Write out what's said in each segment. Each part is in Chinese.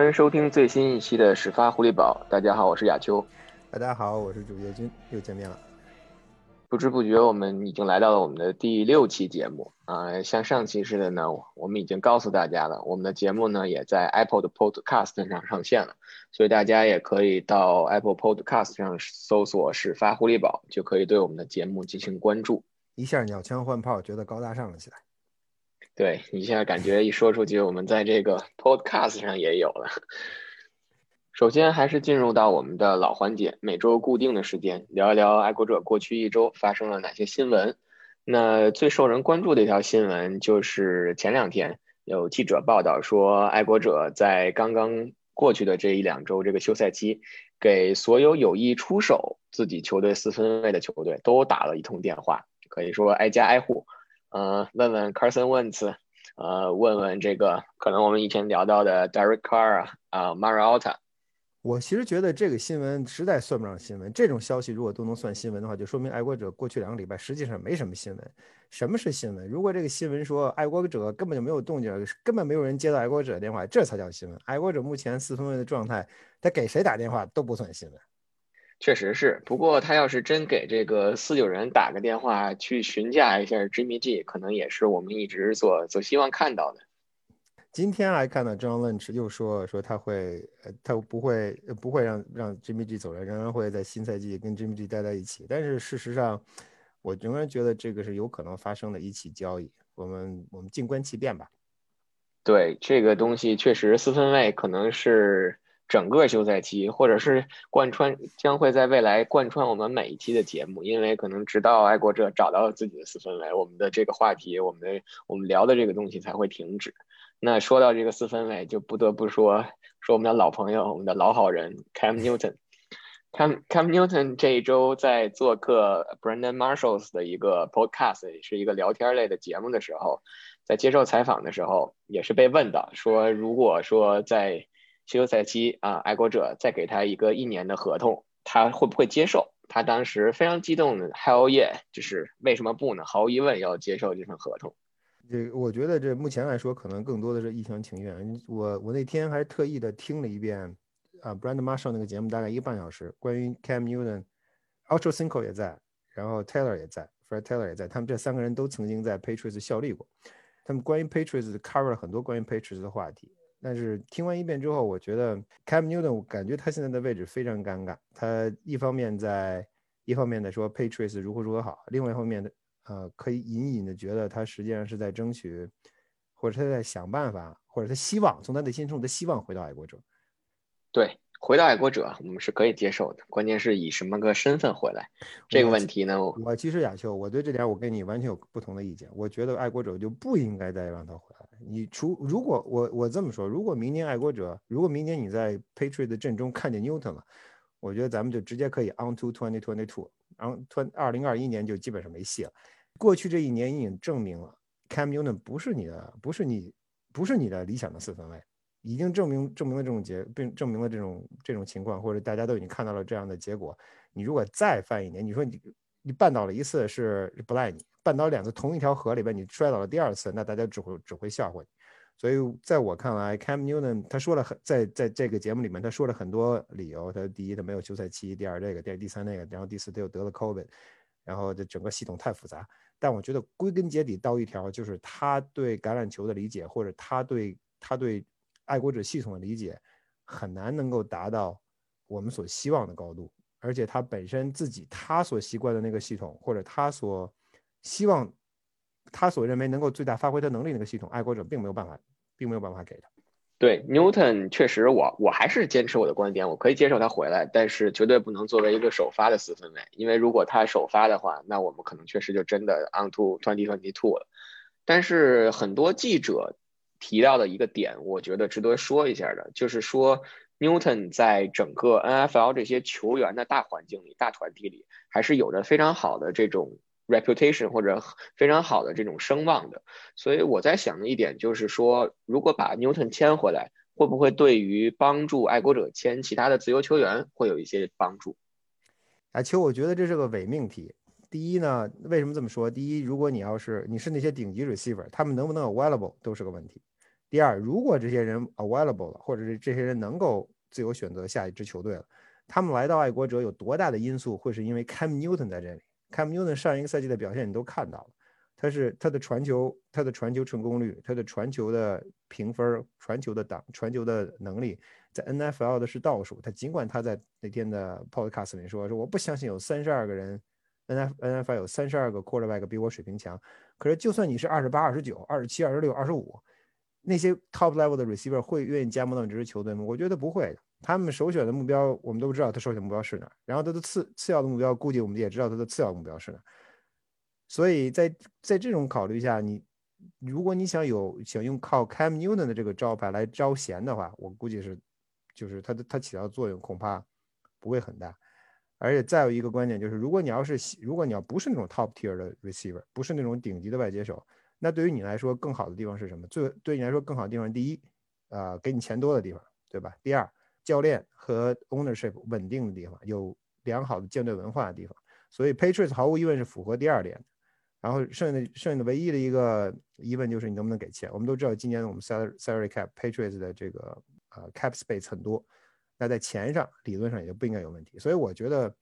欢迎收听最新一期的始发狐狸堡。大家好，我是亚秋。大家好，我是主页君，又见面了。不知不觉，我们已经来到了我们的第六期节目啊。像上期似的呢，我们已经告诉大家了，我们的节目呢也在 Apple 的 Podcast 上上线了，所以大家也可以到 Apple Podcast 上搜索“始发狐狸堡”，就可以对我们的节目进行关注。一下鸟枪换炮，觉得高大上了起来。对，你现在感觉一说出去，我们在这个 Podcast 上也有了。首先还是进入到我们的老环节，每周固定的时间聊一聊爱国者过去一周发生了哪些新闻。那最受人关注的一条新闻就是前两天有记者报道说，爱国者在刚刚过去的这一两周这个休赛期，给所有有意出手自己球队四分卫的球队都打了一通电话，可以说挨家挨户，呃，问问 Carson Wentz，呃，问问这个可能我们以前聊到的 Derek Carr 啊，Mariota。我其实觉得这个新闻实在算不上新闻。这种消息如果都能算新闻的话，就说明爱国者过去两个礼拜实际上没什么新闻。什么是新闻？如果这个新闻说爱国者根本就没有动静，根本没有人接到爱国者的电话，这才叫新闻。爱国者目前四分卫的状态，他给谁打电话都不算新闻。确实是，不过他要是真给这个四九人打个电话去询价一下 Jimmy G，可能也是我们一直所所希望看到的。今天还看到 John Lynch 又说说他会，呃，他不会不会让让 Jimmy G 走人，仍然会在新赛季跟 Jimmy G 待在一起。但是事实上，我仍然觉得这个是有可能发生的一起交易。我们我们静观其变吧。对这个东西，确实四分卫可能是整个休赛期，或者是贯穿将会在未来贯穿我们每一期的节目，因为可能直到爱国者找到了自己的四分卫，我们的这个话题，我们的我们聊的这个东西才会停止。那说到这个四分卫，就不得不说说我们的老朋友，我们的老好人 Cam Newton。Cam Cam Newton 这一周在做客 Brandon Marshalls 的一个 podcast，是一个聊天类的节目的时候，在接受采访的时候，也是被问到说，如果说在休赛期啊，爱国者再给他一个一年的合同，他会不会接受？他当时非常激动的 Hell yeah，就是为什么不呢？毫无疑问要接受这份合同。这我觉得这目前来说，可能更多的是一厢情愿。我我那天还特意的听了一遍啊，Brand Marshall 那个节目，大概一个半小时，关于 Cam Newton，Ultra Cinco 也在，然后 Taylor 也在，Fred Taylor 也在，他们这三个人都曾经在 Patriots 效力过。他们关于 Patriots cover 了很多关于 Patriots 的话题。但是听完一遍之后，我觉得 Cam Newton，我感觉他现在的位置非常尴尬。他一方面在一方面在说 Patriots 如何如何好，另外一方面的。呃，可以隐隐的觉得他实际上是在争取，或者他在想办法，或者他希望从他的心中，他希望回到爱国者。对，回到爱国者，我们是可以接受的。关键是以什么个身份回来？这个问题呢？我其实亚秋，我对这点我跟你完全有不同的意见。我觉得爱国者就不应该再让他回来。你除如果我我这么说，如果明年爱国者，如果明年你在 Patriot 的阵中看见 Newton 了，我觉得咱们就直接可以 on to twenty twenty two，然后 twenty 二零二一年就基本上没戏了。过去这一年已经证明了，Cam Newton 不是你的，不是你，不是你的理想的四分卫，已经证明证明了这种结，并证明了这种这种情况，或者大家都已经看到了这样的结果。你如果再犯一年，你说你你绊倒了一次是不赖你，绊倒两次同一条河里边你摔倒了第二次，那大家只会只会笑话你。所以在我看来，Cam Newton 他说了很在在这个节目里面他说了很多理由，他第一他没有休赛期，第二这个，第二第三那个，然后第四他又得了 COVID，然后这整个系统太复杂。但我觉得归根结底到一条，就是他对橄榄球的理解，或者他对他对爱国者系统的理解，很难能够达到我们所希望的高度。而且他本身自己他所习惯的那个系统，或者他所希望他所认为能够最大发挥他能力那个系统，爱国者并没有办法，并没有办法给他。对 Newton 确实，我我还是坚持我的观点，我可以接受他回来，但是绝对不能作为一个首发的四分卫，因为如果他首发的话，那我们可能确实就真的 on to twenty twenty two 了。但是很多记者提到的一个点，我觉得值得说一下的，就是说 Newton 在整个 NFL 这些球员的大环境里、大团体里，还是有着非常好的这种。Reputation 或者非常好的这种声望的，所以我在想的一点就是说，如果把 Newton 签回来，会不会对于帮助爱国者签其他的自由球员会有一些帮助？啊，其实我觉得这是个伪命题。第一呢，为什么这么说？第一，如果你要是你是那些顶级 receiver，他们能不能 available 都是个问题。第二，如果这些人 available 了，或者是这些人能够自由选择下一支球队了，他们来到爱国者有多大的因素会是因为 Cam Newton 在这里？Cam Newton 上一个赛季的表现你都看到了，他是他的传球，他的传球成功率，他的传球的评分，传球的档，传球的能力，在 NFL 的是倒数。他尽管他在那天的 Podcast 里说说我不相信有三十二个人，NF NFL 有三十二个 Quarterback 比我水平强，可是就算你是二十八、二十九、二十七、二十六、二十五。那些 top level 的 receiver 会愿意加盟到你这支球队吗？我觉得不会的。他们首选的目标，我们都知道他首选目标是哪。然后他的次次要的目标，估计我们也知道他的次要目标是哪。所以在在这种考虑下，你如果你想有想用靠 Cam Newton 的这个招牌来招贤的话，我估计是就是他的他起到的作用恐怕不会很大。而且再有一个观点就是，如果你要是如果你要不是那种 top tier 的 receiver，不是那种顶级的外接手。那对于你来说，更好的地方是什么？最对你来说更好的地方，第一，呃，给你钱多的地方，对吧？第二，教练和 ownership 稳定的地方，有良好的舰队文化的地方。所以 Patriots 毫无疑问是符合第二点。然后剩下的剩下的唯一的一个疑问就是你能不能给钱？我们都知道今年我们 salary cap Patriots 的这个呃 cap space 很多，那在钱上理论上也就不应该有问题。所以我觉得。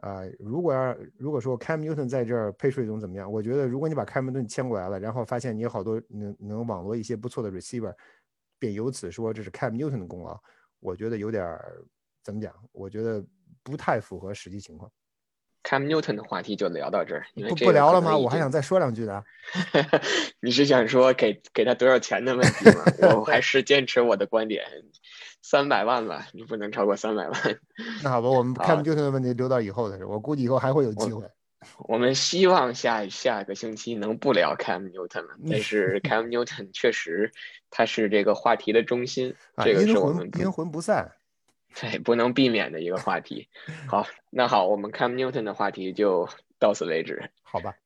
啊，如果要如果说 Cam Newton 在这儿配税总怎么样？我觉得如果你把 Cam Newton 签过来了，然后发现你有好多能能网罗一些不错的 receiver，便由此说这是 Cam Newton 的功劳，我觉得有点儿怎么讲？我觉得不太符合实际情况。Cam Newton 的话题就聊到这儿，不不聊了吗？我还想再说两句呢。你是想说给给他多少钱的问题吗？我还是坚持我的观点。三百万吧，你不能超过三百万。那好吧，我们 Cam Newton 的问题留到以后的事。我估计以后还会有机会。我们希望下下个星期能不聊 Cam Newton 了，但是 Cam Newton 确实他是这个话题的中心，这个是我们阴魂不散，对，不能避免的一个话题。好，那好，我们 Cam Newton 的话题就到此为止。好吧。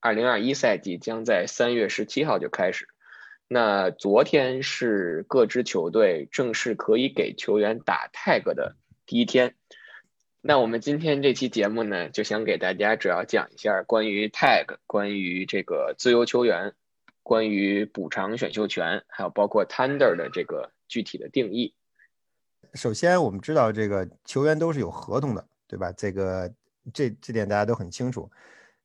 二零二一赛季将在三月十七号就开始。那昨天是各支球队正式可以给球员打 tag 的第一天。那我们今天这期节目呢，就想给大家主要讲一下关于 tag、关于这个自由球员、关于补偿选秀权，还有包括 tender 的这个具体的定义。首先，我们知道这个球员都是有合同的，对吧？这个这这点大家都很清楚。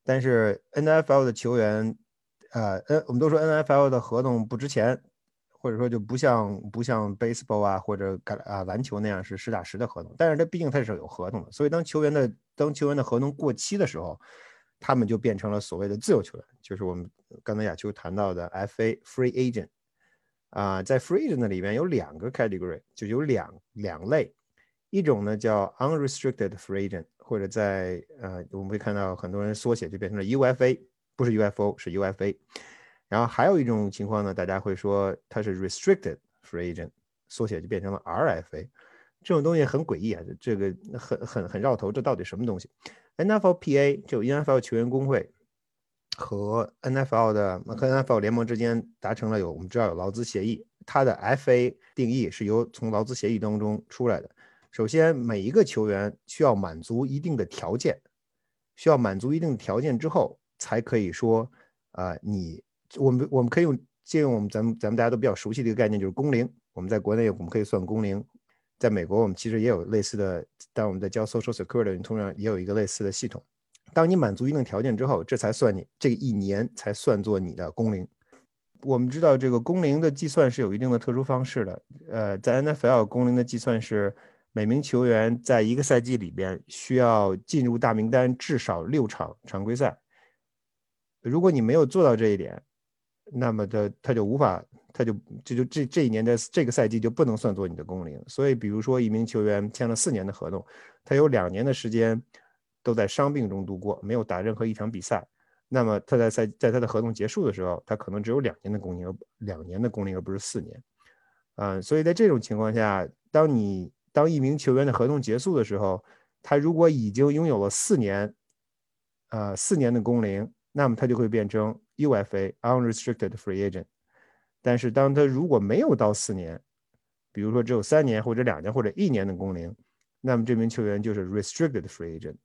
但是 NFL 的球员。呃，N 我们都说 NFL 的合同不值钱，或者说就不像不像 baseball 啊或者啊篮球那样是实打实的合同。但是它毕竟它是有合同的，所以当球员的当球员的合同过期的时候，他们就变成了所谓的自由球员，就是我们刚才亚秋谈到的 FA free agent。啊，在 free agent 里面有两个 category，就有两两类，一种呢叫 unrestricted free agent，或者在呃我们会看到很多人缩写就变成了 UFA。不是 UFO，是 UFA。然后还有一种情况呢，大家会说它是 restricted free agent，缩写就变成了 RFA。这种东西很诡异啊，这个很很很绕头，这到底什么东西？NFLPA 就 NFL 球员工会和 NFL 的和 NFL 联盟之间达成了有我们知道有劳资协议，它的 FA 定义是由从劳资协议当中出来的。首先，每一个球员需要满足一定的条件，需要满足一定的条件之后。才可以说，啊，你我们我们可以用借用我们咱们咱们大家都比较熟悉的一个概念，就是工龄。我们在国内我们可以算工龄，在美国我们其实也有类似的，当我们在交 Social Security，通常也有一个类似的系统。当你满足一定条件之后，这才算你这一年才算作你的工龄。我们知道这个工龄的计算是有一定的特殊方式的，呃，在 NFL 工龄的计算是每名球员在一个赛季里边需要进入大名单至少六场常规赛。如果你没有做到这一点，那么的他就无法，他就这就这这一年的这个赛季就不能算作你的工龄。所以，比如说一名球员签了四年的合同，他有两年的时间都在伤病中度过，没有打任何一场比赛，那么他在赛在他的合同结束的时候，他可能只有两年的工龄，两年的工龄而不是四年。嗯，所以在这种情况下，当你当一名球员的合同结束的时候，他如果已经拥有了四年，呃，四年的工龄。那么他就会变成 UFA unrestricted free agent，但是当他如果没有到四年，比如说只有三年或者两年或者一年的工龄，那么这名球员就是 restricted free agent。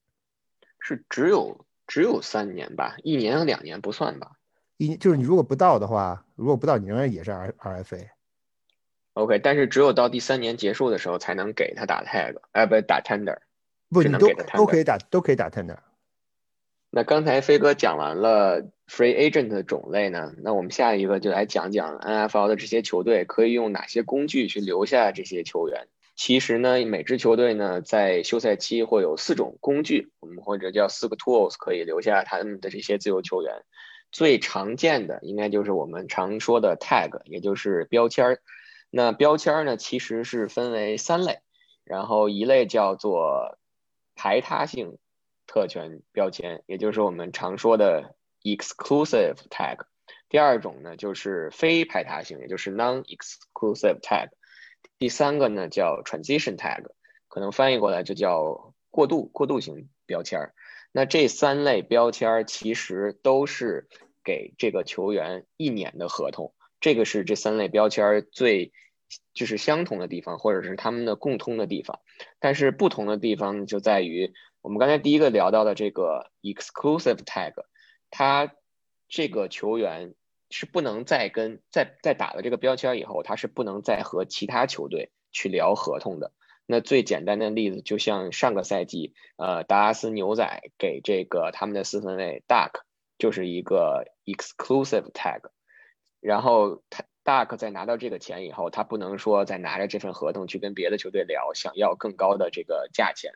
是只有只有三年吧？一年和两年不算吧？一就是你如果不到的话，如果不到，你仍然也是 R RFA。OK，但是只有到第三年结束的时候才能给他打 tag，哎，不打 tender。不，你都都可以打，都可以打 tender。那刚才飞哥讲完了 free agent 的种类呢，那我们下一个就来讲讲 NFL 的这些球队可以用哪些工具去留下这些球员。其实呢，每支球队呢在休赛期会有四种工具，我们或者叫四个 tools 可以留下他们的这些自由球员。最常见的应该就是我们常说的 tag，也就是标签儿。那标签儿呢，其实是分为三类，然后一类叫做排他性特权标签，也就是我们常说的 exclusive tag。第二种呢就是非排他性，也就是 non-exclusive tag。第三个呢叫 transition tag，可能翻译过来就叫过渡过渡型标签。那这三类标签其实都是给这个球员一年的合同，这个是这三类标签最就是相同的地方，或者是他们的共通的地方。但是不同的地方就在于，我们刚才第一个聊到的这个 exclusive tag，它这个球员是不能再跟在在打了这个标签以后，他是不能再和其他球队去聊合同的。那最简单的例子，就像上个赛季，呃，达拉斯牛仔给这个他们的四分卫 Duck 就是一个 exclusive tag，然后他 Duck 在拿到这个钱以后，他不能说再拿着这份合同去跟别的球队聊，想要更高的这个价钱。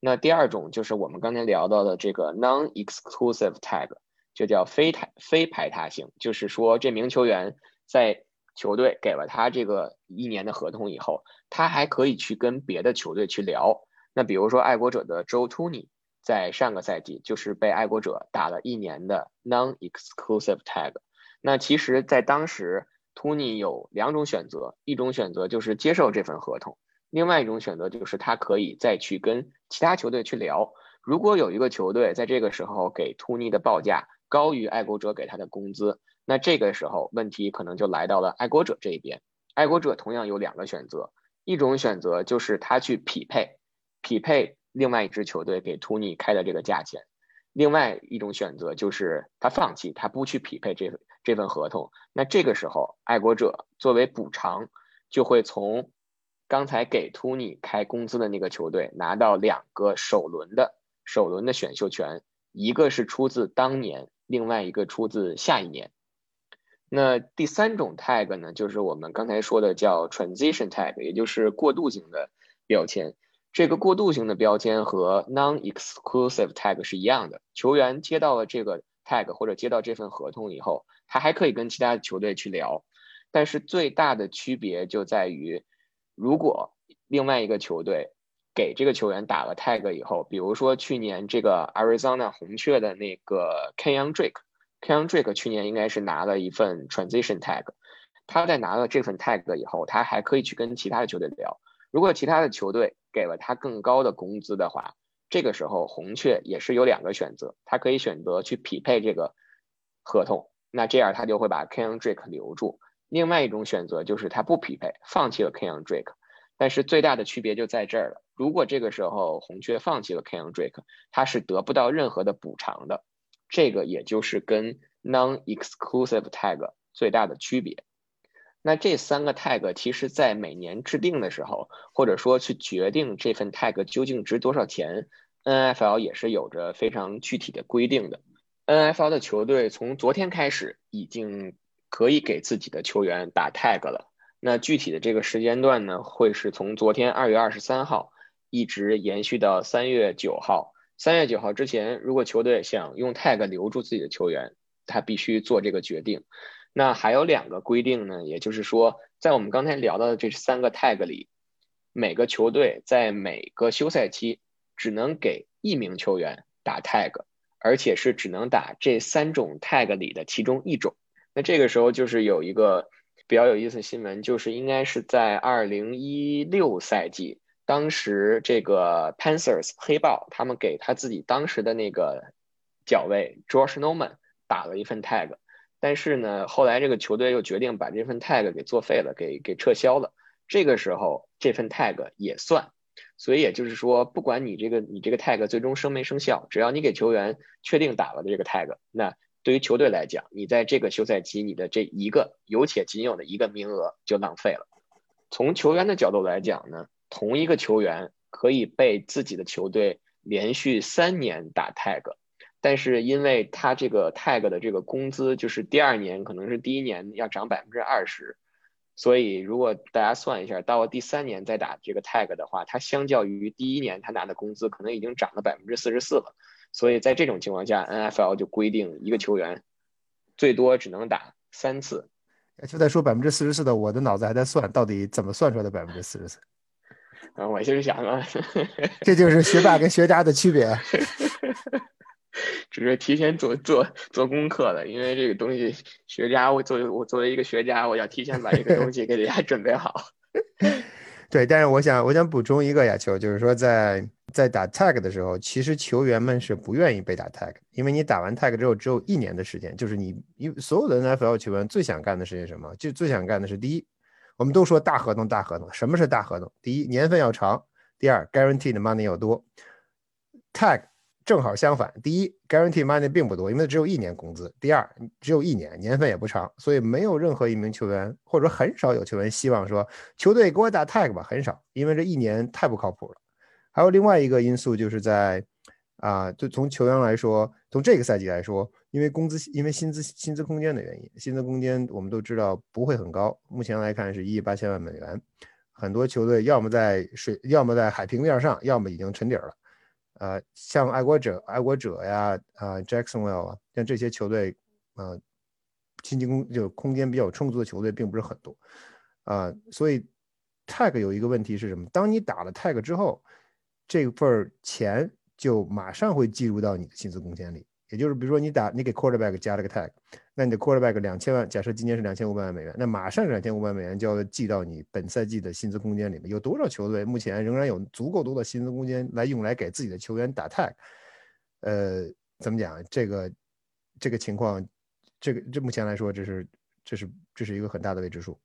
那第二种就是我们刚才聊到的这个 non-exclusive tag，就叫非排非排他性，就是说这名球员在球队给了他这个一年的合同以后，他还可以去跟别的球队去聊。那比如说爱国者的 Joe Tooney 在上个赛季就是被爱国者打了一年的 non-exclusive tag。那其实，在当时，Tony 有两种选择，一种选择就是接受这份合同，另外一种选择就是他可以再去跟其他球队去聊。如果有一个球队在这个时候给 Tooney 的报价高于爱国者给他的工资，那这个时候问题可能就来到了爱国者这一边。爱国者同样有两个选择，一种选择就是他去匹配，匹配另外一支球队给 Tooney 开的这个价钱；另外一种选择就是他放弃，他不去匹配这份这份合同。那这个时候，爱国者作为补偿，就会从刚才给 Tooney 开工资的那个球队拿到两个首轮的首轮的选秀权，一个是出自当年，另外一个出自下一年。那第三种 tag 呢，就是我们刚才说的叫 transition tag，也就是过渡型的标签。这个过渡型的标签和 non-exclusive tag 是一样的，球员接到了这个 tag 或者接到这份合同以后，他还可以跟其他的球队去聊。但是最大的区别就在于，如果另外一个球队给这个球员打了 tag 以后，比如说去年这个 Arizona 红雀的那个 Kenyon Drake。Kenyon Drake 去年应该是拿了一份 transition tag，他在拿了这份 tag 以后，他还可以去跟其他的球队聊。如果其他的球队给了他更高的工资的话，这个时候红雀也是有两个选择，他可以选择去匹配这个合同，那这样他就会把 Kenyon Drake 留住。另外一种选择就是他不匹配，放弃了 Kenyon Drake。但是最大的区别就在这儿了，如果这个时候红雀放弃了 Kenyon Drake，他是得不到任何的补偿的。这个也就是跟 non-exclusive tag 最大的区别。那这三个 tag 其实在每年制定的时候，或者说去决定这份 tag 究竟值多少钱，NFL 也是有着非常具体的规定的。NFL 的球队从昨天开始已经可以给自己的球员打 tag 了。那具体的这个时间段呢，会是从昨天二月二十三号一直延续到三月九号。三月九号之前，如果球队想用 tag 留住自己的球员，他必须做这个决定。那还有两个规定呢，也就是说，在我们刚才聊到的这三个 tag 里，每个球队在每个休赛期只能给一名球员打 tag，而且是只能打这三种 tag 里的其中一种。那这个时候就是有一个比较有意思的新闻，就是应该是在二零一六赛季。当时这个 Panthers 黑豹，他们给他自己当时的那个角卫 Josh Norman 打了一份 tag，但是呢，后来这个球队又决定把这份 tag 给作废了，给给撤销了。这个时候这份 tag 也算，所以也就是说，不管你这个你这个 tag 最终生没生效，只要你给球员确定打了这个 tag，那对于球队来讲，你在这个休赛期你的这一个有且仅有的一个名额就浪费了。从球员的角度来讲呢，同一个球员可以被自己的球队连续三年打 tag，但是因为他这个 tag 的这个工资就是第二年可能是第一年要涨百分之二十。所以，如果大家算一下，到了第三年再打这个 tag 的话，它相较于第一年他拿的工资，可能已经涨了百分之四十四了。所以在这种情况下，NFL 就规定一个球员最多只能打三次。就在说百分之四十四的，我的脑子还在算，到底怎么算出来的百分之四十四？啊，我就是想啊，这就是学霸跟学渣的区别。只是提前做做做功课的，因为这个东西，学渣我作为我作为一个学渣，我要提前把这个东西给大家准备好。对，但是我想我想补充一个呀，球就是说，在在打 tag 的时候，其实球员们是不愿意被打 tag，因为你打完 tag 之后只有一年的时间，就是你因为所有的 NFL 球员最想干的事情什么？就最想干的是第一，我们都说大合同大合同，什么是大合同？第一，年份要长；第二，guaranteed money 要多。tag。正好相反，第一，guarantee money 并不多，因为只有一年工资；第二，只有一年，年份也不长，所以没有任何一名球员，或者说很少有球员希望说球队给我打 tag 吧，很少，因为这一年太不靠谱了。还有另外一个因素就是在啊，就从球员来说，从这个赛季来说，因为工资，因为薪资薪资空间的原因，薪资空间我们都知道不会很高，目前来看是一亿八千万美元，很多球队要么在水，要么在海平面上，要么已经沉底了。呃，像爱国者、爱国者呀，啊，Jacksonville 啊，像这些球队，呃，薪金空就空间比较充足的球队并不是很多，啊，所以 tag 有一个问题是什么？当你打了 tag 之后，这份钱就马上会计入到你的薪资空间里。也就是，比如说你打，你给 quarterback 加了个 tag，那你的 quarterback 两千万，假设今年是两千五百万美元，那马上两千五百美元就要记到你本赛季的薪资空间里面。有多少球队目前仍然有足够多的薪资空间来用来给自己的球员打 tag？呃，怎么讲？这个这个情况，这个这目前来说，这是这是这是一个很大的未知数。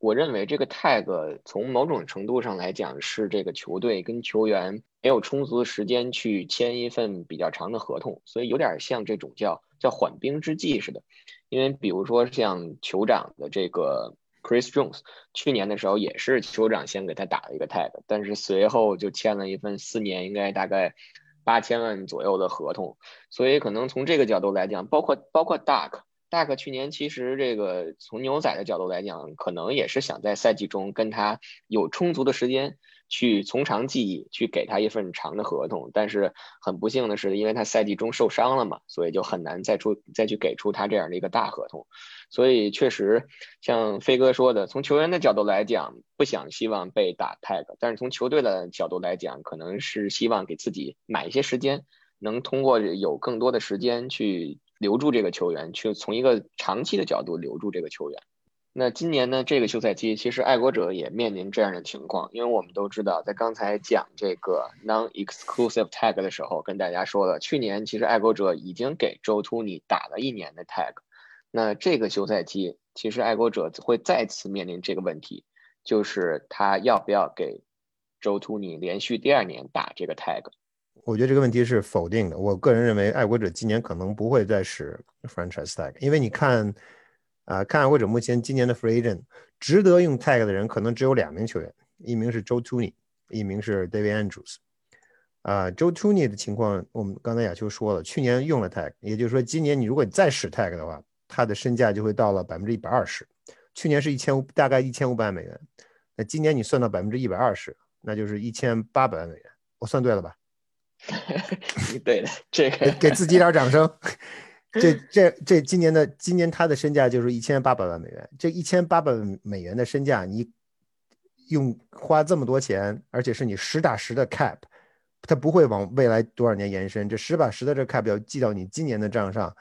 我认为这个 tag 从某种程度上来讲是这个球队跟球员没有充足的时间去签一份比较长的合同，所以有点像这种叫叫缓兵之计似的。因为比如说像酋长的这个 Chris Jones，去年的时候也是酋长先给他打了一个 tag，但是随后就签了一份四年应该大概八千万左右的合同，所以可能从这个角度来讲，包括包括 Duck。大克去年其实这个从牛仔的角度来讲，可能也是想在赛季中跟他有充足的时间去从长计议，去给他一份长的合同。但是很不幸的是，因为他赛季中受伤了嘛，所以就很难再出再去给出他这样的一个大合同。所以确实像飞哥说的，从球员的角度来讲，不想希望被打 tag，但是从球队的角度来讲，可能是希望给自己买一些时间，能通过有更多的时间去。留住这个球员，去从一个长期的角度留住这个球员。那今年呢，这个休赛期其实爱国者也面临这样的情况，因为我们都知道，在刚才讲这个 non-exclusive tag 的时候，跟大家说了，去年其实爱国者已经给周突尼打了一年的 tag。那这个休赛期，其实爱国者会再次面临这个问题，就是他要不要给周突尼连续第二年打这个 tag。我觉得这个问题是否定的。我个人认为，爱国者今年可能不会再使 franchise tag，因为你看，啊，看爱国者目前今年的 free agent，值得用 tag 的人可能只有两名球员，一名是 Joe Tooney，一名是 David Andrews。啊，Joe Tooney 的情况，我们刚才亚秋说了，去年用了 tag，也就是说，今年你如果你再使 tag 的话，他的身价就会到了百分之一百二十。去年是一千五，大概一千五百万美元，那今年你算到百分之一百二十，那就是一千八百万美元。我算对了吧？对的，这个给自己点掌声。这这这今年的今年他的身价就是一千八百万美元。这一千八百万美元的身价，你用花这么多钱，而且是你实打实的 cap，它不会往未来多少年延伸。这实打实的这 cap 要记到你今年的账上。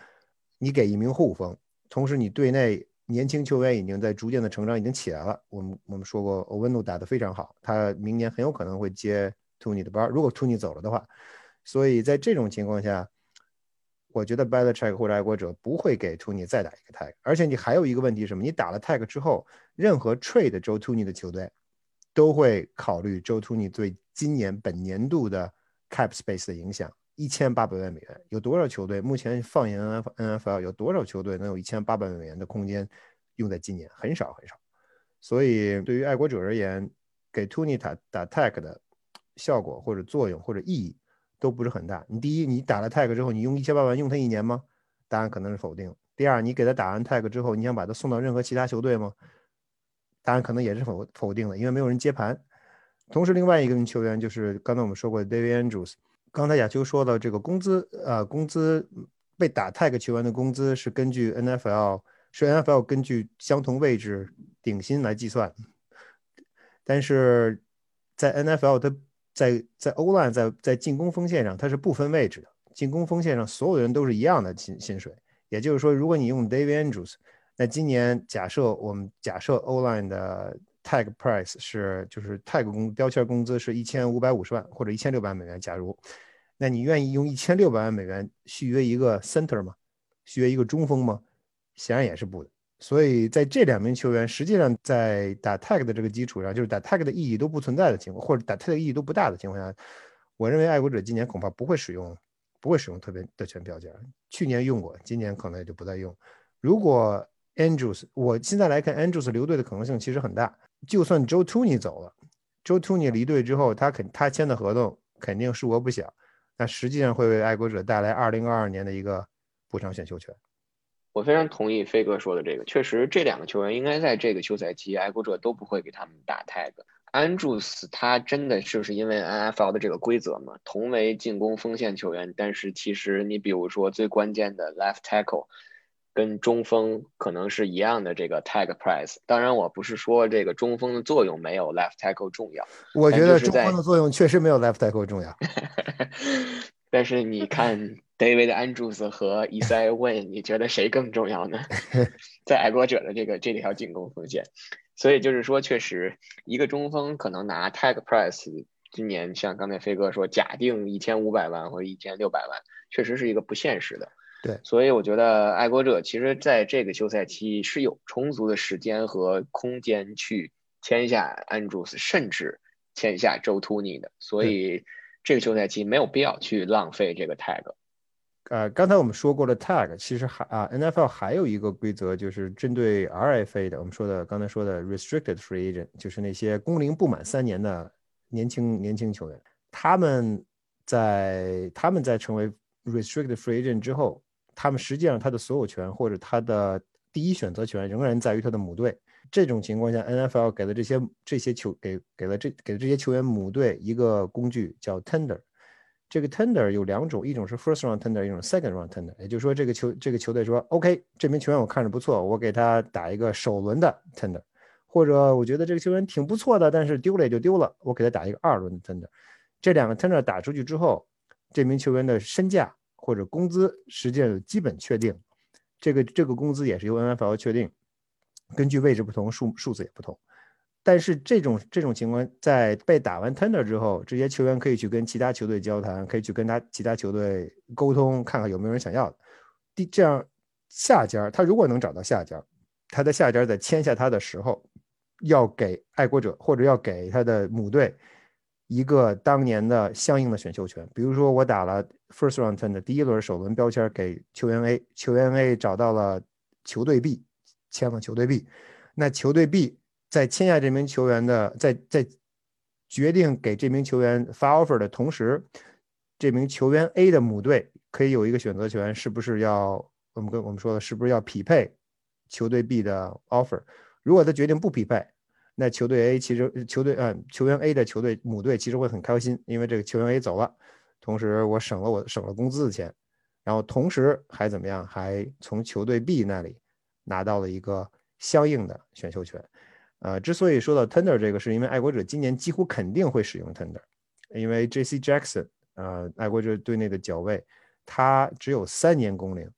你给一名护锋，同时你队内年轻球员已经在逐渐的成长，已经起来了。我们我们说过，欧文努打得非常好，他明年很有可能会接。Tony 的班，如果 Tony 走了的话，所以在这种情况下，我觉得 b e l e c h e c k 或者爱国者不会给 Tony 再打一个 tag。而且你还有一个问题是什么？你打了 tag 之后，任何 trade Joe Tooney 的球队都会考虑周 Tooney 对今年本年度的 cap space 的影响。一千八百万美元？有多少球队目前放眼 N F N F L 有多少球队能有一千八百万美元的空间用在今年？很少很少。所以对于爱国者而言，给 t o n y 打打 tag 的效果或者作用或者意义都不是很大。你第一，你打了 tag 之后，你用一千八百万用他一年吗？答案可能是否定。第二，你给他打完 tag 之后，你想把他送到任何其他球队吗？答案可能也是否否定的，因为没有人接盘。同时，另外一个球员就是刚才我们说过的 David Andrews。刚才亚秋说的这个工资，呃，工资被打 tag 球员的工资是根据 NFL 是 NFL 根据相同位置顶薪来计算，但是在 NFL 它在在欧 line 在在进攻锋线上它是不分位置的，进攻锋线上所有人都是一样的薪薪水。也就是说，如果你用 David Andrews，那今年假设我们假设 O line 的 tag price 是就是 tag 工标签工资是一千五百五十万或者一千六百万美元，假如，那你愿意用一千六百万美元续约一个 center 吗？续约一个中锋吗？显然也是不的。所以在这两名球员实际上在打 tag 的这个基础上，就是打 tag 的意义都不存在的情况，或者打 tag 的意义都不大的情况下，我认为爱国者今年恐怕不会使用。不会使用特别的全标价，去年用过，今年可能也就不再用。如果 Andrews，我现在来看 Andrews 留队的可能性其实很大。就算 Joe t o n y 走了，Joe t o n y 离队之后，他肯他签的合同肯定数额不小，那实际上会为爱国者带来2022年的一个补偿选秀权。我非常同意飞哥说的这个，确实这两个球员应该在这个休赛期，爱国者都不会给他们打 tag。安朱斯他真的就是因为 NFL 的这个规则嘛，同为进攻锋线球员，但是其实你比如说最关键的 left tackle 跟中锋可能是一样的这个 tag price。当然，我不是说这个中锋的作用没有 left tackle 重要，我觉得中锋的作用确实没有 left tackle 重要。但是你看 David Andrews 和 Isaiah Wynn，你觉得谁更重要呢？在爱国者的这个这条进攻锋线。所以就是说，确实一个中锋可能拿 tag price，今年像刚才飞哥说，假定一千五百万或者一千六百万，确实是一个不现实的。对，所以我觉得爱国者其实在这个休赛期是有充足的时间和空间去签下 Andrews，甚至签下周 t o n y 的。所以这个休赛期没有必要去浪费这个 tag。呃，刚才我们说过了，tag 其实还啊，NFL 还有一个规则，就是针对 RFA 的，我们说的刚才说的 restricted free agent，就是那些工龄不满三年的年轻年轻球员，他们在他们在成为 restricted free agent 之后，他们实际上他的所有权或者他的第一选择权仍然在于他的母队。这种情况下，NFL 给了这些这些球给给了这给了这些球员母队一个工具叫 tender。这个 tender 有两种，一种是 first round tender，一种 second round tender。也就是说，这个球这个球队说，OK，这名球员我看着不错，我给他打一个首轮的 tender，或者我觉得这个球员挺不错的，但是丢了也就丢了，我给他打一个二轮的 tender。这两个 tender 打出去之后，这名球员的身价或者工资实际上基本确定，这个这个工资也是由 NFL 确定，根据位置不同，数数字也不同。但是这种这种情况，在被打完 tender 之后，这些球员可以去跟其他球队交谈，可以去跟他其他球队沟通，看看有没有人想要的。第这样下家他如果能找到下家，他的下家在签下他的时候，要给爱国者或者要给他的母队一个当年的相应的选秀权。比如说我打了 first round ten 的第一轮首轮标签给球员 A，球员 A 找到了球队 B，签了球队 B，那球队 B。在签下这名球员的，在在决定给这名球员发 offer 的同时，这名球员 A 的母队可以有一个选择权，是不是要我们跟我们说的，是不是要匹配球队 B 的 offer？如果他决定不匹配，那球队 A 其实球队嗯球员 A 的球队母队其实会很开心，因为这个球员 A 走了，同时我省了我省了工资的钱，然后同时还怎么样？还从球队 B 那里拿到了一个相应的选秀权。呃，之所以说到 Tender 这个，是因为爱国者今年几乎肯定会使用 Tender，因为 J.C. Jackson，呃，爱国者队内的脚位，他只有三年工龄，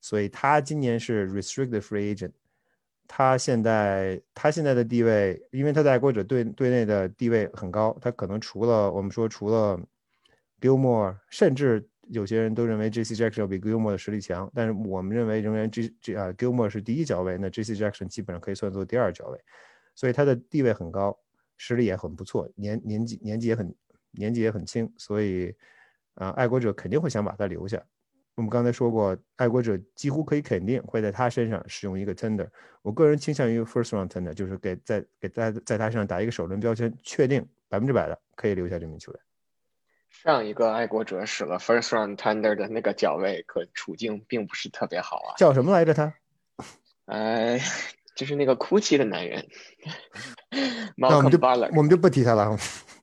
所以他今年是 Restricted Free Agent。他现在他现在的地位，因为他在爱国者队队内的地位很高，他可能除了我们说除了 Gilmore，甚至有些人都认为 J.C. Jackson 比 Gilmore 的实力强，但是我们认为仍然 G G 啊 Gilmore 是第一脚位，那 J.C. Jackson 基本上可以算作第二脚位，所以他的地位很高，实力也很不错，年年纪年纪也很年纪也很轻，所以啊，爱国者肯定会想把他留下。我们刚才说过，爱国者几乎可以肯定会在他身上使用一个 tender。我个人倾向于 first round tender，就是给在给在在他身上打一个首轮标签，确定百分之百的可以留下这名球员。上一个爱国者使了 first round tender 的那个脚位，可处境并不是特别好啊。叫什么来着？他？呃，就是那个哭泣的男人。那我们就我们就不提他了。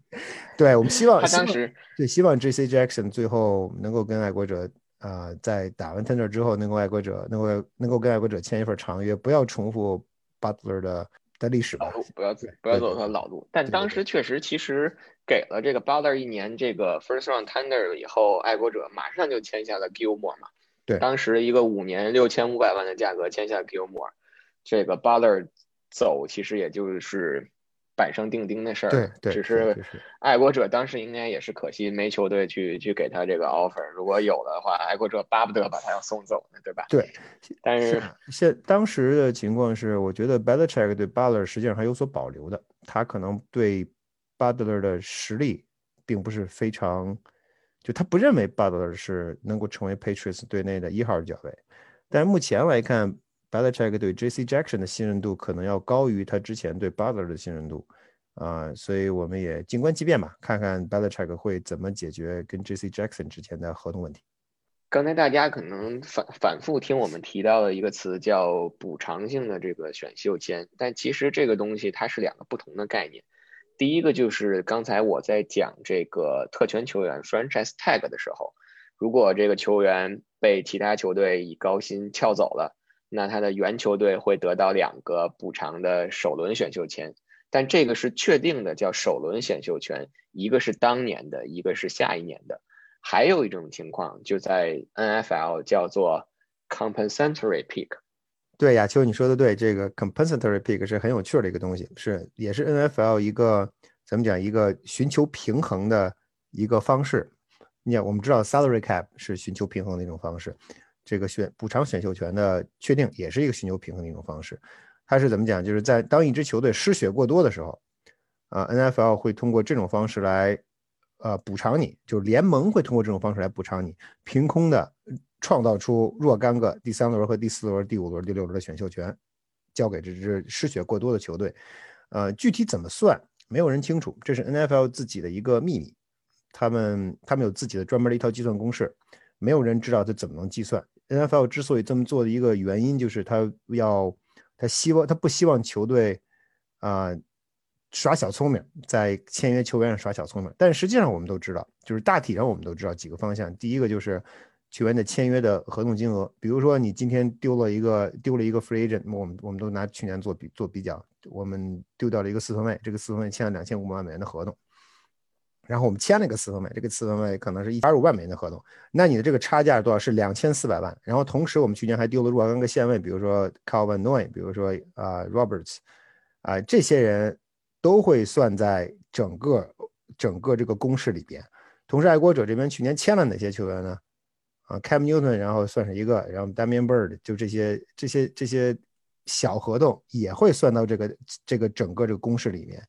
对我们希望他当时对希望 J.C. Jackson 最后能够跟爱国者啊，在打完 tender 之后，能够爱国者能够能够跟爱国者签一份长约，不要重复 Butler 的的历史吧。不要不要走他老路。但当时确实，其实给了这个 Butler 一年这个 first round tender 以后，爱国者马上就签下了 Gilmore 嘛。对，当时一个五年六千五百万的价格签下 Gilmore，这个 Butler 走其实也就是。板上钉钉的事儿，对对，只是爱国者当时应该也是可惜没球队去去给他这个 offer，如果有的话，爱国者巴不得把他要送走呢，对吧？对，但是现当时的情况是，我觉得 Belichick 对 Butler 实际上还有所保留的，他可能对 Butler 的实力并不是非常，就他不认为 Butler 是能够成为 Patriots 队内的一号角位，但是目前来看。Belichick 对 J.C. Jackson 的信任度可能要高于他之前对 Butler 的信任度，啊，所以我们也静观其变吧，看看 Belichick 会怎么解决跟 J.C. Jackson 之前的合同问题。刚才大家可能反反复听我们提到的一个词叫补偿性的这个选秀签，但其实这个东西它是两个不同的概念。第一个就是刚才我在讲这个特权球员 Franchise Tag 的时候，如果这个球员被其他球队以高薪撬走了。那他的原球队会得到两个补偿的首轮选秀权，但这个是确定的，叫首轮选秀权，一个是当年的，一个是下一年的。还有一种情况就在 NFL 叫做 compensatory pick。对，亚秋你说的对，这个 compensatory pick 是很有趣的一个东西，是也是 NFL 一个怎么讲一个寻求平衡的一个方式。你看，我们知道 salary cap 是寻求平衡的一种方式。这个选补偿选秀权的确定也是一个寻求平衡的一种方式。它是怎么讲？就是在当一支球队失血过多的时候，啊，NFL 会通过这种方式来，呃，补偿你，就是联盟会通过这种方式来补偿你，凭空的创造出若干个第三轮和第四轮、第五轮、第六轮的选秀权，交给这支失血过多的球队。呃，具体怎么算，没有人清楚，这是 NFL 自己的一个秘密。他们他们有自己的专门的一套计算公式，没有人知道它怎么能计算。N.F.L. 之所以这么做的一个原因，就是他要，他希望他不希望球队啊耍小聪明，在签约球员上耍小聪明。但实际上我们都知道，就是大体上我们都知道几个方向。第一个就是球员的签约的合同金额，比如说你今天丢了一个丢了一个 free agent，我们我们都拿去年做比做比较，我们丢掉了一个四分卫，这个四分卫签了两千五百万美元的合同。然后我们签了一个四分卫，这个四分卫可能是一点五万美元的合同，那你的这个差价多少？是两千四百万。然后同时我们去年还丢了若干个线位，比如说 Calvin Noy，比如说啊 Roberts，啊这些人都会算在整个整个这个公式里边。同时爱国者这边去年签了哪些球员呢？啊 Cam Newton，然后算是一个，然后 Damian Bird，就这些这些这些小合同也会算到这个这个整个这个公式里面。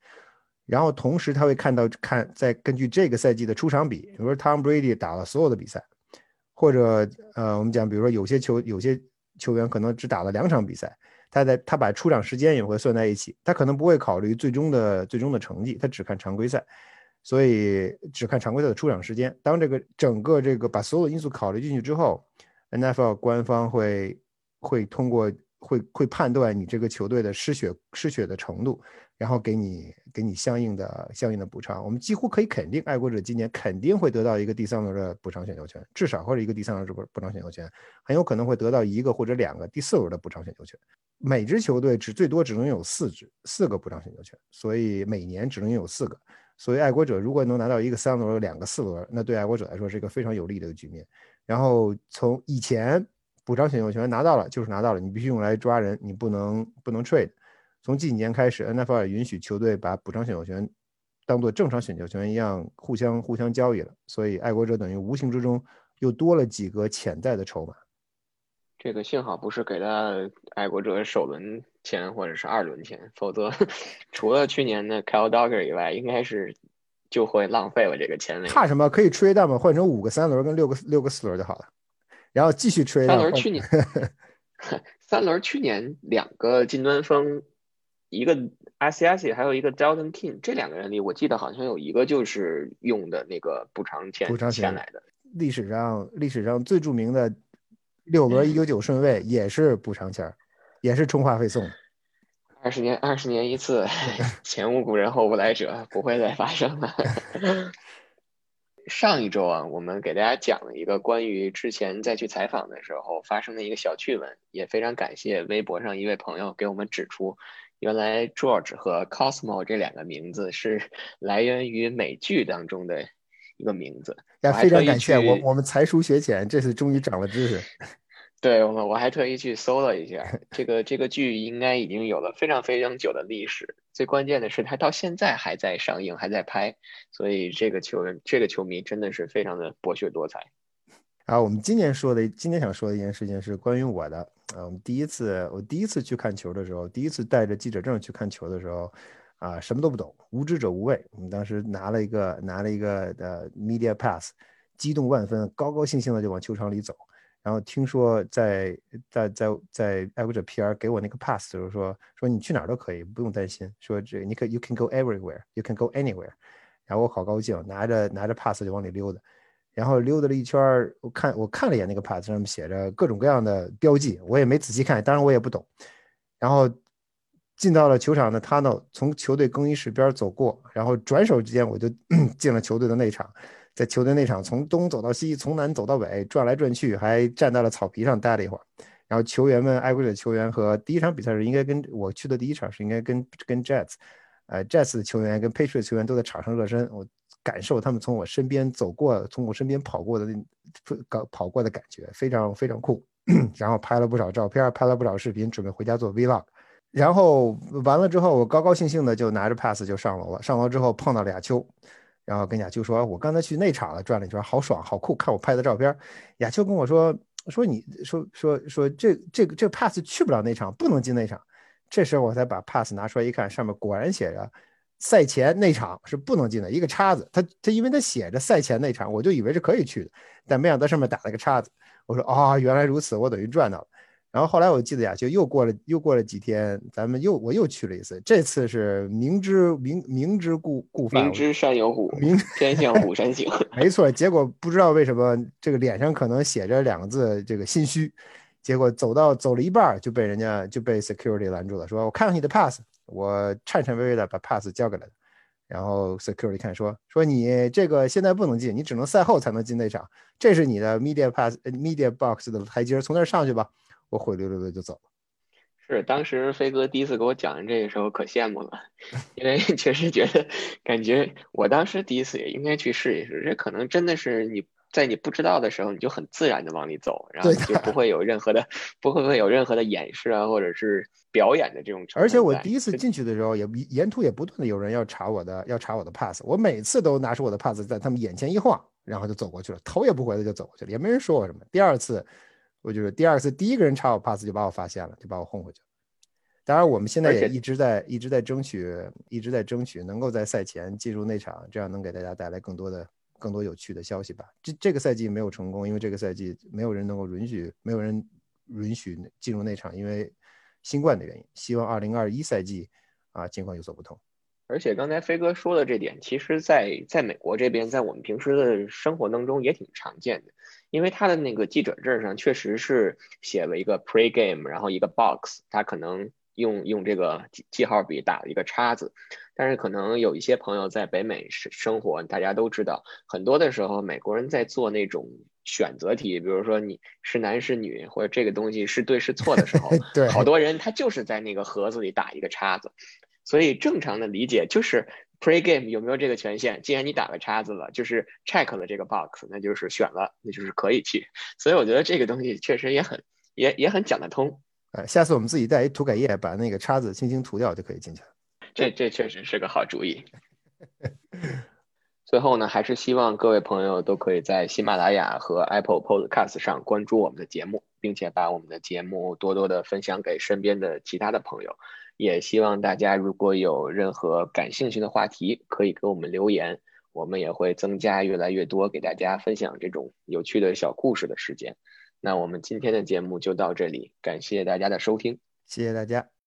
然后同时他会看到看再根据这个赛季的出场比，比如说 Tom Brady 打了所有的比赛，或者呃我们讲比如说有些球有些球员可能只打了两场比赛，他在他把出场时间也会算在一起，他可能不会考虑最终的最终的成绩，他只看常规赛，所以只看常规赛的出场时间。当这个整个这个把所有因素考虑进去之后，NFL 官方会会通过会会判断你这个球队的失血失血的程度。然后给你给你相应的相应的补偿，我们几乎可以肯定，爱国者今年肯定会得到一个第三轮的补偿选秀权，至少或者一个第三轮的补补偿选秀权，很有可能会得到一个或者两个第四轮的补偿选秀权。每支球队只最多只能有四支四个补偿选秀权，所以每年只能有四个。所以爱国者如果能拿到一个三轮、两个四轮，那对爱国者来说是一个非常有利的一个局面。然后从以前补偿选秀权拿到了就是拿到了，你必须用来抓人，你不能不能 trade。从近几年开始，NFL 允许球队把补偿选秀权当做正常选秀权一样互相互相交易了，所以爱国者等于无形之中又多了几个潜在的筹码。这个幸好不是给他爱国者首轮签或者是二轮签，否则 除了去年的 Kyle Duggar 以外，应该是就会浪费了这个签位。怕什么？可以 trade down 换成五个三轮跟六个六个四轮就好了，然后继续 trade。三轮去年，三轮去年两个近端锋，一个 a s i a s 还有一个 Dalton King，这两个人里，我记得好像有一个就是用的那个补偿钱补偿钱来的。历史上历史上最著名的六轮一九九顺位也是补偿签，也是充话费送。二十年，二十年一次，前无古人后无来者，不会再发生了。上一周啊，我们给大家讲了一个关于之前再去采访的时候发生的一个小趣闻，也非常感谢微博上一位朋友给我们指出，原来 George 和 Cosmo 这两个名字是 来源于美剧当中的一个名字。也非常感谢我，我们才疏学浅，这次终于长了知识。对我们，我还特意去搜了一下，这个这个剧应该已经有了非常非常久的历史。最关键的是，它到现在还在上映，还在拍，所以这个球员，这个球迷真的是非常的博学多才。啊，我们今年说的，今天想说的一件事情是关于我的。啊，我们第一次，我第一次去看球的时候，第一次带着记者证去看球的时候，啊，什么都不懂，无知者无畏。我们当时拿了一个拿了一个呃 media pass，激动万分，高高兴兴的就往球场里走。然后听说在在在在爱国者 PR 给我那个 pass 的时候说说你去哪儿都可以，不用担心。说这你可 you can go everywhere，you can go anywhere。然后我好高兴，拿着拿着 pass 就往里溜达。然后溜达了一圈，我看我看了一眼那个 pass 上面写着各种各样的标记，我也没仔细看，当然我也不懂。然后进到了球场的 tunnel，从球队更衣室边走过，然后转手之间我就 进了球队的内场。在球队内场，从东走到西，从南走到北，转来转去，还站到了草皮上待了一会儿。然后球员们，爱国者球员和第一场比赛是应该跟我去的第一场是应该跟跟 Jets，呃，Jets 的球员跟 Patriots 球员都在场上热身。我感受他们从我身边走过，从我身边跑过的跑过的感觉，非常非常酷。然后拍了不少照片，拍了不少视频，准备回家做 Vlog。然后完了之后，我高高兴兴的就拿着 pass 就上楼了。上楼之后碰到了亚秋。然后跟亚秋说：“我刚才去内场了，转了一圈，好爽，好酷，看我拍的照片。”亚秋跟我说：“说你说说说这这个这个 pass 去不了内场，不能进内场。”这时候我才把 pass 拿出来一看，上面果然写着赛前那场是不能进的，一个叉子。他他因为他写着赛前那场，我就以为是可以去的，但没想到上面打了个叉子。我说：“啊，原来如此，我等于赚到了。”然后后来我记得呀，就又过了又过了几天，咱们又我又去了一次。这次是明知明明知故故犯，明知山有虎，明天向虎山行。没错，结果不知道为什么这个脸上可能写着两个字，这个心虚。结果走到走了一半就被人家就被 security 拦住了，说我看看你的 pass，我颤颤巍巍的把 pass 交给了他。然后 security 看说说你这个现在不能进，你只能赛后才能进那场。这是你的 media pass media box 的台阶，从那儿上去吧。我灰溜溜的就走了。是当时飞哥第一次给我讲这个时候，可羡慕了，因为确实觉得感觉我当时第一次也应该去试一试。这可能真的是你在你不知道的时候，你就很自然的往里走，然后就不会有任何的不会会有任何的掩饰啊，或者是表演的这种。而且我第一次进去的时候，也沿途也不断的有人要查我的要查我的 pass，我每次都拿出我的 pass 在他们眼前一晃，然后就走过去了，头也不回的就走过去了，也没人说我什么。第二次。我就是第二次，第一个人查我 pass 就把我发现了，就把我轰回去了。当然，我们现在也一直在一直在争取，一直在争取能够在赛前进入内场，这样能给大家带来更多的更多有趣的消息吧。这这个赛季没有成功，因为这个赛季没有人能够允许，没有人允许进入内场，因为新冠的原因。希望二零二一赛季啊情况有所不同。而且刚才飞哥说的这点，其实在在美国这边，在我们平时的生活当中也挺常见的。因为他的那个记者证上确实是写了一个 pre-game，然后一个 box，他可能用用这个记记号笔打了一个叉子。但是可能有一些朋友在北美生生活，大家都知道，很多的时候美国人在做那种选择题，比如说你是男是女，或者这个东西是对是错的时候，对，好多人他就是在那个盒子里打一个叉子。所以正常的理解就是。Pre-game 有没有这个权限？既然你打了叉子了，就是 check 了这个 box，那就是选了，那就是可以去。所以我觉得这个东西确实也很也也很讲得通。哎，下次我们自己带一涂改液，把那个叉子轻轻涂掉就可以进去了。这这确实是个好主意。最后呢，还是希望各位朋友都可以在喜马拉雅和 Apple Podcast 上关注我们的节目，并且把我们的节目多多的分享给身边的其他的朋友。也希望大家如果有任何感兴趣的话题，可以给我们留言，我们也会增加越来越多给大家分享这种有趣的小故事的时间。那我们今天的节目就到这里，感谢大家的收听，谢谢大家。